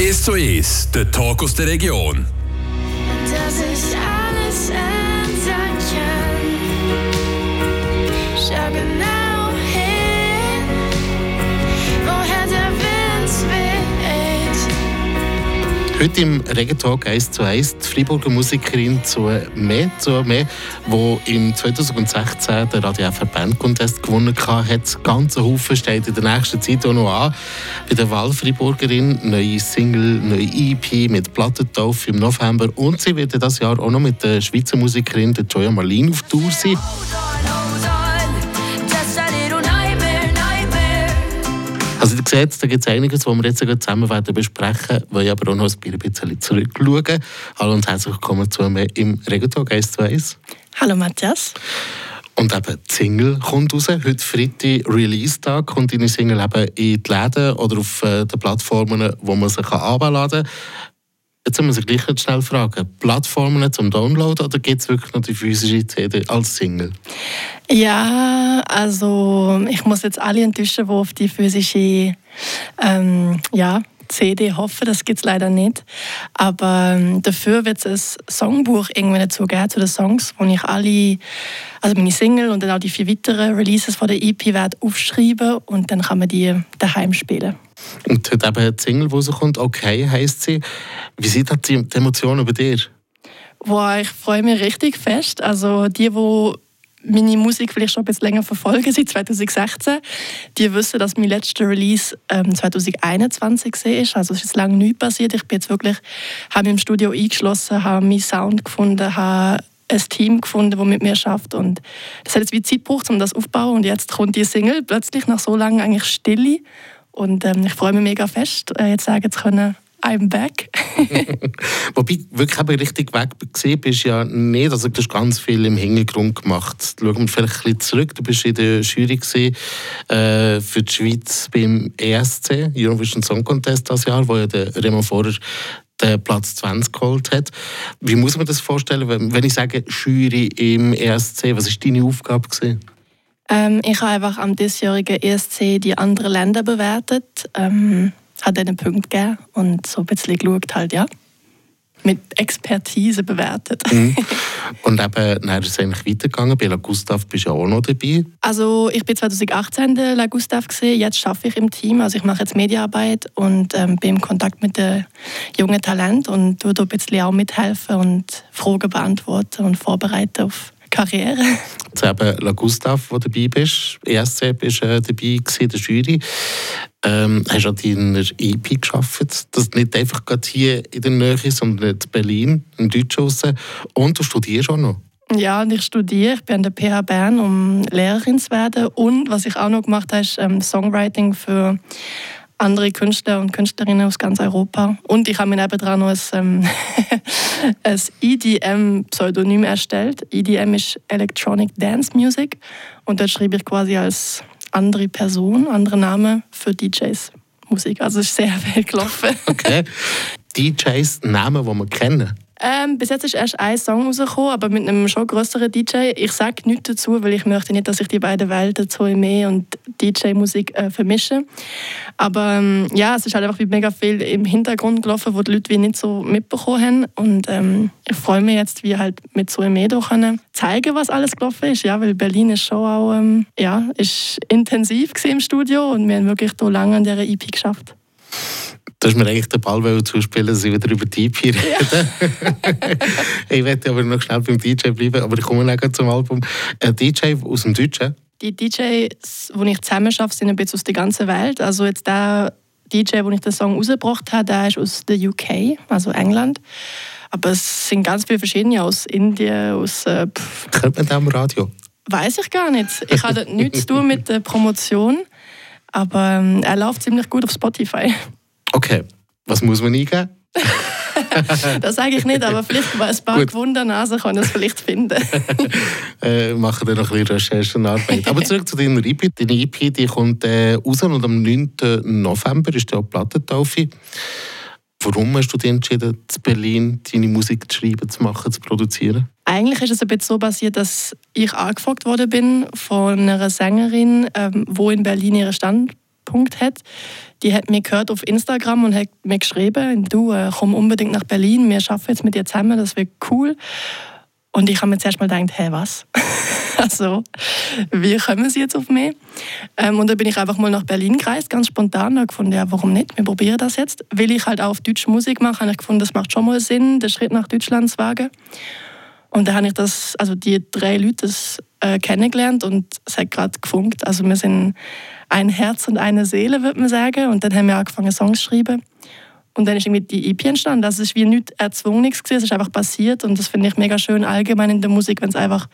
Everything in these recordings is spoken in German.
1 zu 1, der Talk aus der Region. Heute im Regentalk 1 zu 1 die Freiburger Musikerin Zoe Zoe, die im 2016 den Radio FR Band Contest gewonnen hat. Ganze Haufen steht in der nächsten Zeit auch noch an. Bei der Wahlfreiburgerin neue Single, neue EP mit Plattentaufe im November und sie wird das Jahr auch noch mit der Schweizer Musikerin Joya Marlin auf Tour sein. Seht, da gibt es einiges, was wir jetzt zusammen werden besprechen werden, ich aber auch noch ein bisschen zurückschauen. Hallo und herzlich willkommen zu mir im Regentalk 1 zu 1. Hallo Matthias. Und eben die Single kommt raus. Heute Freitag Release-Tag kommt deine Single eben in die Läden oder auf äh, den Plattformen, wo man sie herunterladen kann. Jetzt müssen wir gleich noch schnell fragen, Plattformen zum Download oder gibt es wirklich noch die physische CD als Single? Ja, also ich muss jetzt alle enttäuschen, die auf die physische ähm, ja, CD hoffen. Das gibt es leider nicht. Aber ähm, dafür wird es ein Songbuch irgendwann dazu geben, zu den Songs, wo ich alle, also meine Single und dann auch die vier weiteren Releases von der EP werde aufschreiben und dann kann man die daheim spielen. Und heute eben die Single, die rauskommt, «Okay» heisst sie. Wie sind die Emotionen bei dir? Boah, ich freue mich richtig fest. Also die, die meine Musik vielleicht schon ein bisschen länger verfolgen, seit 2016, die wissen, dass mein letzter Release ähm, 2021 war. Also es ist lange nichts passiert. Ich bin jetzt wirklich, habe mich im Studio eingeschlossen, habe meinen Sound gefunden, habe ein Team gefunden, das mit mir schafft und das hat jetzt wie Zeit gebraucht, um das aufzubauen und jetzt kommt die Single plötzlich nach so lange eigentlich Stille und ähm, ich freue mich mega fest, äh, jetzt sagen zu können, I'm back. Wobei wirklich eben richtig weg gesehen bist ja nicht. Also du hast ganz viel im Hintergrund gemacht. Schauen wir vielleicht ein bisschen zurück. Du bist in der Jury gewesen, äh, für die Schweiz beim ESC, Eurovision Song Contest das Jahr, wo ja der Remo Vorer den Platz 20 geholt hat. Wie muss man das vorstellen, wenn, wenn ich sage Jury im ESC? Was war deine Aufgabe? Gewesen? Ähm, ich habe einfach am diesjährigen ESC die anderen Länder bewertet. Ähm, hat einen Punkt gegeben und so ein bisschen geschaut halt, ja. Mit Expertise bewertet. Mhm. Und eben, dann ist es eigentlich weitergegangen. Bei La Gustav bist du auch noch dabei. Also ich bin 2018 in La Gustav gesehen. Jetzt arbeite ich im Team. Also ich mache jetzt Mediaarbeit und ähm, bin im Kontakt mit den jungen Talenten und tue da ein bisschen auch mithelfen und Fragen beantworten und vorbereiten auf Karriere. Jetzt eben La Gustav, wo du dabei bist. ESC bist äh, dabei gewesen, der Jury. Ähm, hast an deiner EP geschafft. Das nicht einfach gerade hier in der Nähe, sondern in Berlin, im Deutschen Und du studierst auch noch. Ja, und ich studiere. Ich bin an der PH Bern, um Lehrerin zu werden. Und was ich auch noch gemacht habe, ist ähm, Songwriting für andere Künstler und Künstlerinnen aus ganz Europa. Und ich habe mir nebenan noch ein, ähm, ein EDM-Pseudonym erstellt. EDM ist Electronic Dance Music. Und dort schreibe ich quasi als andere Person, andere Namen für DJs Musik. Also es ist sehr viel gelaufen. Okay. DJs, Namen, die wir kennen? Ähm, bis jetzt ist erst ein Song rausgekommen, aber mit einem schon größeren DJ. Ich sage nichts dazu, weil ich möchte nicht, dass sich die beiden Welten, Zoe und DJ-Musik, äh, vermischen. Aber ähm, ja, es ist halt einfach wie mega viel im Hintergrund gelaufen, wo die Leute wie nicht so mitbekommen haben. Und ähm, ich freue mich jetzt, wie halt mit Zoe da können zeigen, was alles gelaufen ist. Ja, weil Berlin ist schon auch ähm, ja, ist intensiv im Studio und wir haben wirklich so lange an dieser EP geschafft. Du hast mir eigentlich den Ball zuspielen, dass ich wieder über die EP rede. Ja. ich werde aber noch schnell beim DJ bleiben, aber ich komme noch zum Album. Ein DJ aus dem Deutschen? Die DJs, die ich zusammen arbeite, sind ein bisschen aus der ganzen Welt. Also jetzt der DJ, wo ich den Song rausgebracht habe, der ist aus der UK, also England. Aber es sind ganz viele verschiedene aus Indien, aus... Äh, Hört man das am Radio? Weiß ich gar nicht. Ich habe nichts zu tun mit der Promotion, aber ähm, er läuft ziemlich gut auf Spotify. Okay, was muss man eingeben? das sage ich nicht, aber vielleicht ein paar Gewundernasen können es vielleicht finden. äh, machen dann noch ein bisschen Recherchenarbeit. Aber zurück zu deiner EP. Deine EP die kommt äh, raus und am 9. November ist die Plattentaufe. Warum hast du dich entschieden, in Berlin deine Musik zu schreiben, zu machen, zu produzieren? Eigentlich ist es ein bisschen so passiert, dass ich angefragt worden bin von einer Sängerin, ähm, wo in Berlin ihren Stand Treffpunkt hat. Die hat mir gehört auf Instagram und hat mir geschrieben, du äh, komm unbedingt nach Berlin, wir arbeiten jetzt mit dir zusammen, das wird cool. Und ich habe mir zuerst mal gedacht, hä, was? also, wie kommen sie jetzt auf mich? Ähm, und dann bin ich einfach mal nach Berlin gereist, ganz spontan. Und gefunden, ja, warum nicht? Wir probieren das jetzt. Will ich halt auch auf Deutsch Musik machen, habe ich gefunden, das macht schon mal Sinn, den Schritt nach Deutschland zu wagen. Und dann habe ich das, also die drei Leute das, äh, kennengelernt und es hat gerade gefunkt. Also wir sind ein Herz und eine Seele, würde man sagen. Und dann haben wir angefangen, Songs zu schreiben. Und dann ist irgendwie die EP entstanden. Also es ist wie nichts Erzwungenes gewesen, es ist einfach passiert. Und das finde ich mega schön allgemein in der Musik, wenn es einfach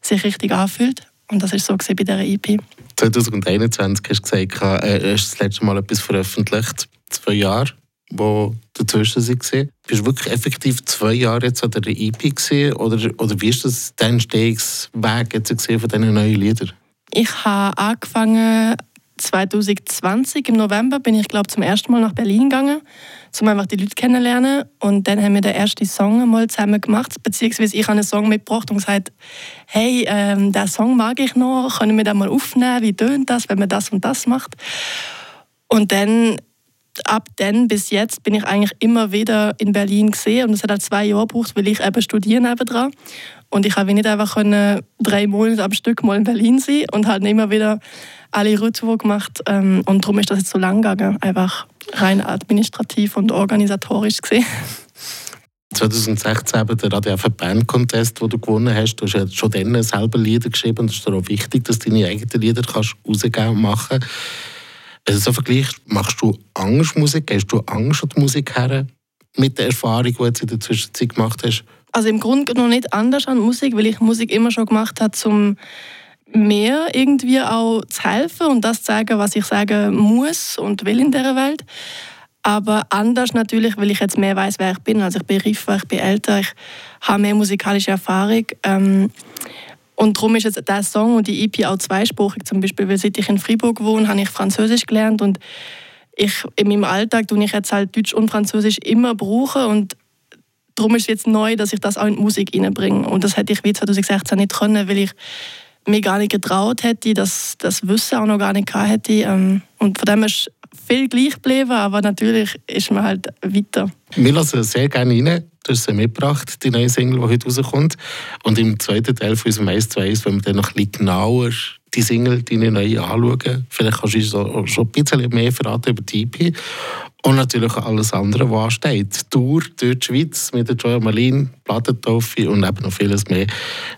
sich richtig anfühlt. Und das ist so bei dieser EP. 2021 hast du gesagt, äh, hast das letzte Mal etwas veröffentlicht. Zwei Jahre, wo dazwischen waren. Bist du wirklich effektiv zwei Jahre jetzt an der EP? Oder, oder wie ist das dein Entstehungsweg jetzt von diesen neuen Liedern? Ich habe angefangen 2020 im November bin ich glaube zum ersten Mal nach Berlin gegangen, um einfach die Leute kennenzulernen und dann haben wir den ersten Song mal zusammen gemacht, beziehungsweise ich habe einen Song mitgebracht und gesagt, hey, ähm, den Song mag ich noch, können wir den mal aufnehmen, wie tönt das, wenn man das und das macht? Und dann ab dann bis jetzt bin ich eigentlich immer wieder in Berlin gesehen und es hat halt zwei Jahre gebraucht, weil ich eben studiere nebendran. Und ich habe nicht einfach können, drei Monate am Stück mal in Berlin sein und halt immer wieder alle Retour gemacht. Ähm, und darum ist das jetzt so lang gegangen, einfach rein administrativ und organisatorisch gesehen. 2016 eben der Radio Band Contest, den du gewonnen hast. Du hast ja schon dann selber Lieder geschrieben es ist auch wichtig, dass du deine eigenen Lieder kannst rausgeben und machen Also so Vergleich, machst du Angst Musik? Gehst du Angst an die Musik her mit der Erfahrung, die du in der Zwischenzeit gemacht hast? Also im Grunde noch nicht anders an Musik, weil ich Musik immer schon gemacht habe, um mir irgendwie auch zu helfen und das zu sagen, was ich sagen muss und will in dieser Welt. Aber anders natürlich, weil ich jetzt mehr weiß, wer ich bin. Also ich bin reifer, ich bin älter, ich habe mehr musikalische Erfahrung. Ähm, und darum ist jetzt der Song und die EP auch zweisprachig. Zum Beispiel, weil seit ich in Freiburg wohne, habe ich Französisch gelernt und ich in meinem Alltag tue ich jetzt halt Deutsch und Französisch immer brauchen und darum ist es jetzt neu, dass ich das auch in die Musik reinbringe. Und das hätte ich wie 2016 nicht können, weil ich mir gar nicht getraut hätte, das, das Wissen auch noch gar nicht gehabt hätte. Ähm, und von dem ist viel gleich geblieben, aber natürlich ist man halt weiter. Wir lassen sehr gerne rein. Du hast sie mitgebracht, die neue Single, die heute rauskommt. Und im zweiten Teil von unserem 1 zu 1, wenn wir dann noch ein bisschen genauer die Single, deine neue anschauen. Vielleicht kannst du uns so, schon ein bisschen mehr verraten über die EP. Und natürlich alles andere, was ansteht. Tour durch die Schweiz mit der Joya Malin, Plattentaufe und eben noch vieles mehr.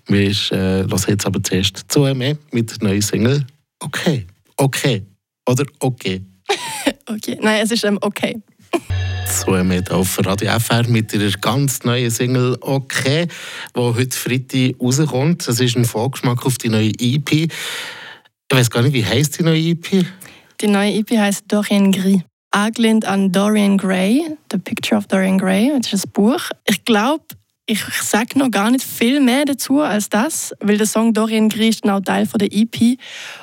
Wir äh, hören jetzt aber zuerst zu mehr mit der neuen Single. Okay. Okay. Oder okay. Okay, nein, es ist ähm, okay. So mit auf Radio FR mit ihrer ganz neuen Single «Okay», die heute Freitag rauskommt. Das ist ein Vorgeschmack auf die neue EP. Ich weiß gar nicht, wie heißt die neue EP? Die neue EP heißt Dorian Gris. Angelehnt an Dorian Gray, The Picture of Dorian Gray, das ist ein Buch. Ich glaube, ich sage noch gar nicht viel mehr dazu als das, weil der Song Dorian Gris ist auch Teil von der EP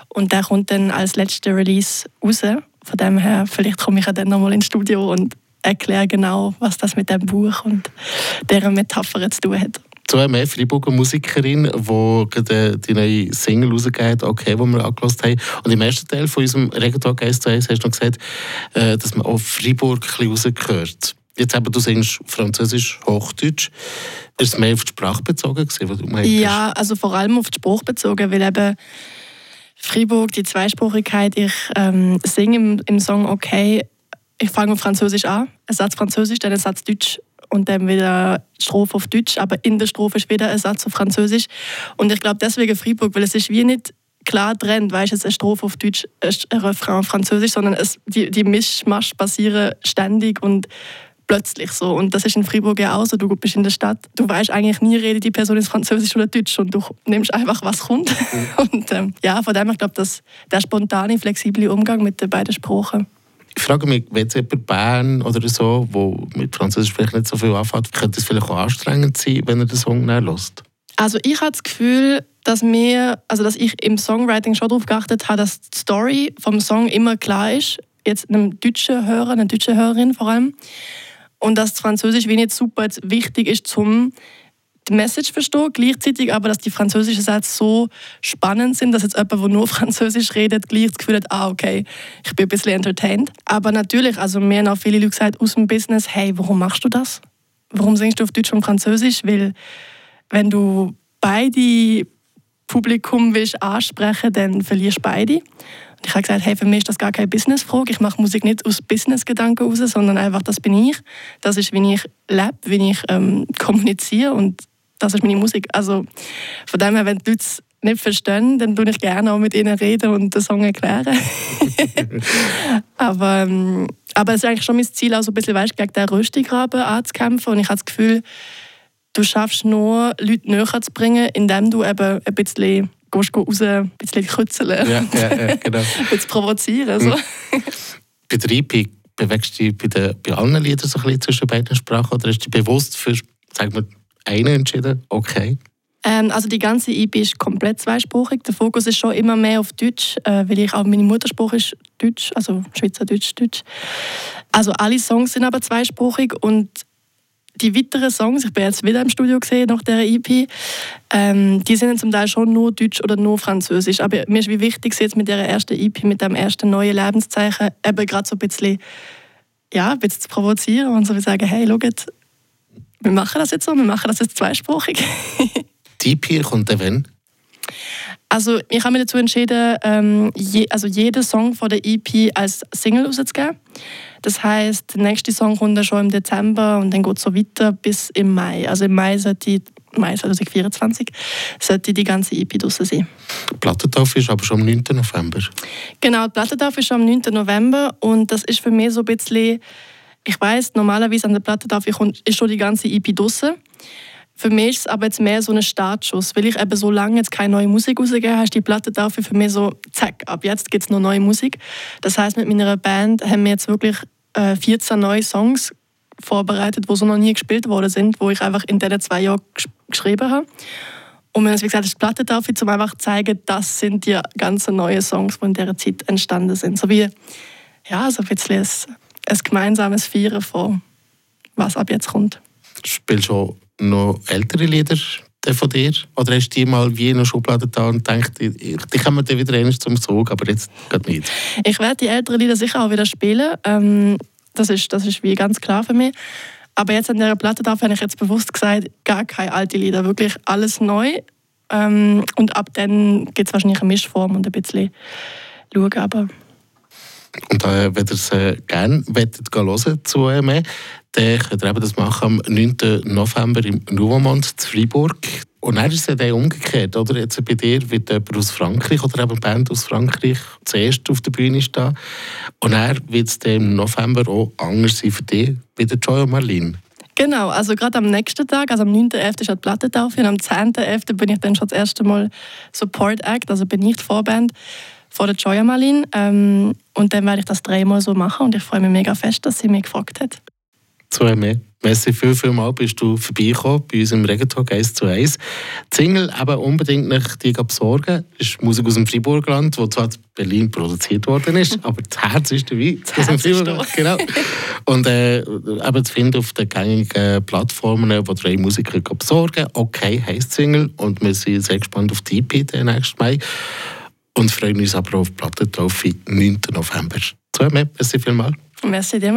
und der kommt dann als letzter Release raus. Von dem her, vielleicht komme ich ja dann nochmal ins Studio und erkläre genau, was das mit dem Buch und deren Metapher zu tun hat. Zwei mehr Freiburger Musikerin, die gerade die neue Single rausgegeben hat, okay, die wir angelassen haben. Und im ersten Teil von unserem Regentalk 1 zu 1 hast du noch gesagt, äh, dass man auch Freiburg ein bisschen rausgehört. Jetzt eben, du singst Französisch, Hochdeutsch. Ist es mehr auf die Sprache bezogen, gewesen, was du meinst? Ja, also vor allem auf die Sprache bezogen, weil eben Freiburg, die Zweisprachigkeit, ich ähm, singe im, im Song «Okay», ich fange auf Französisch an, ein Satz Französisch, dann ein Satz Deutsch und dann wieder Strophe auf Deutsch, aber in der Strophe ist wieder ein Satz auf Französisch. Und ich glaube deswegen Freiburg, weil es ist wie nicht klar trennt, weißt jetzt eine Strophe auf Deutsch, ein Refrain auf Französisch, sondern es, die, die Mischmasch passieren ständig und plötzlich so. Und das ist in Freiburg ja auch so. Du bist in der Stadt, du weißt eigentlich nie, redet die Person ist Französisch oder Deutsch und du nimmst einfach, was kommt. Und ähm, ja, von dem her, ich glaube, dass der spontane, flexible Umgang mit den beiden Sprachen. Ich frage mich, wenn jetzt jemand Bern oder so, wo mit Französisch vielleicht nicht so viel anfängt, könnte es vielleicht auch anstrengend sein, wenn er den Song nicht hört? Also ich habe das Gefühl, dass mir, also dass ich im Songwriting schon darauf geachtet habe, dass die Story vom Song immer klar ist. Jetzt einem deutschen Hörer, einer deutschen Hörerin vor allem. Und dass das Französisch wie nicht super wichtig ist, zum die Message verstehe, gleichzeitig aber, dass die französischen Sätze so spannend sind, dass jetzt jemand, der nur Französisch redet, gleich das Gefühl hat, ah, okay, ich bin ein bisschen entertained. Aber natürlich, also mir haben auch viele Leute gesagt aus dem Business, hey, warum machst du das? Warum singst du auf Deutsch und Französisch? Weil wenn du beide Publikum willst ansprechen, dann verlierst du beide. Und ich habe gesagt, hey, für mich ist das gar keine Businessfrage. Ich mache Musik nicht aus Businessgedanken heraus, sondern einfach, das bin ich. Das ist, wie ich lebe, wie ich ähm, kommuniziere und das ist meine Musik. Also von dem her, wenn die Leute es nicht verstehen, dann tue ich gerne auch mit ihnen reden und den Song erklären. aber, ähm, aber es ist eigentlich schon mein Ziel, auch so ein bisschen, weißt, gegen den Röstigraben anzukämpfen. Und ich habe das Gefühl, du schaffst nur, Leute näher zu bringen, indem du eben ein bisschen gehst raus, ein bisschen kützeln, Ja, ja, ja genau. ein bisschen provozieren. So. Bei der EP bewegst du dich bei, den, bei allen Liedern so ein bisschen zwischen beiden Sprachen oder hast du dich bewusst für, sagen wir, eine entschieden? Okay. Ähm, also die ganze EP ist komplett zweisprachig. Der Fokus ist schon immer mehr auf Deutsch, äh, weil ich auch meine Muttersprache ist Deutsch, also Schweizerdeutsch, Deutsch. Also alle Songs sind aber zweisprachig und die weiteren Songs, ich bin jetzt wieder im Studio gesehen nach der EP, ähm, die sind zum Teil schon nur Deutsch oder nur Französisch. Aber mir ist wie wichtig, jetzt mit der ersten EP, mit dem ersten neuen Lebenszeichen, eben gerade so ein bisschen, ja, ein bisschen zu provozieren und so zu sagen, hey, schaut, wir machen das jetzt so, wir machen das jetzt zweisprachig. Die EP kommt dann wann? Also ich habe mich dazu entschieden, ähm, je, also jeden Song von der EP als Single rauszugeben. Das heißt, der nächste Song kommt dann schon im Dezember und dann geht es so weiter bis im Mai. Also im Mai sollte Mai 2024 sollte die ganze EP draussen sein. Die Plattentaufe ist aber schon am 9. November. Genau, die Plattentaufe ist am 9. November und das ist für mich so ein bisschen, ich weiß normalerweise an der Plattentaufe ist schon die ganze EP draussen. Für mich ist es aber jetzt mehr so ein Startschuss, weil ich eben so lange jetzt keine neue Musik rausgegeben habe, die Plattentaufe für mich so, zack, ab jetzt gibt es noch neue Musik. Das heißt, mit meiner Band haben wir jetzt wirklich äh, 14 neue Songs vorbereitet, die so noch nie gespielt worden sind, wo ich einfach in diesen zwei Jahren gesch geschrieben habe. Und wir haben, wie gesagt, das die Plattentaufe, um einfach zu zeigen, das sind die ganzen neuen Songs, die in dieser Zeit entstanden sind. So wie, ja, so ein bisschen ein, ein gemeinsames Feiern von was ab jetzt kommt. Spielst du schon noch ältere Lieder von dir? Oder hast du die mal wie in einer Schublade da und denkst, die, kommen dann wieder einmal zum Zug, aber jetzt geht nicht? Ich werde die älteren Lieder sicher auch wieder spielen. Ähm, das, ist, das ist wie ganz klar für mich. Aber jetzt an dieser Platte darf habe ich jetzt bewusst gesagt, gar keine alten Lieder, wirklich alles neu. Ähm, und ab dann gibt es wahrscheinlich eine Mischform und ein bisschen schauen. Aber Und äh, wenn ihr es äh, gerne gehen hören zu EME, dann könnt ihr das machen am 9. November im Nouvemont zu Freiburg. Und dann ist es dann umgekehrt, oder? Jetzt bei dir wird jemand aus Frankreich oder eben eine Band aus Frankreich zuerst auf der Bühne stehen. Und dann wird es dann im November auch anders sein für dich, wie der Joy und Marlene. Genau, also gerade am nächsten Tag, also am 9.11. ist halt die Plattentaufe und am 10.11. bin ich dann schon das erste Mal Support Act, also bin ich die Vorband von der Joya Malin. Ähm, und dann werde ich das dreimal so machen und ich freue mich mega fest, dass sie mich gefragt hat. zu EME. Merci viel, viel mal bist du vorbeigekommen bei uns im Regentalk 1 zu 1. Die Single eben unbedingt nach dir besorgen. Das ist Musik aus dem Freiburgland, wo zwar in Berlin produziert worden ist, aber das Herz ist dabei. Das ist da. Genau. Und äh, eben zu finden auf den gängigen Plattformen, wo drei Musiker besorgen Okay heisst die Single und wir sind sehr gespannt auf die EP den nächsten Mai. Und freuen uns aber auf die Plattentaufe 9. November. So, merci vielmals. Merci dir,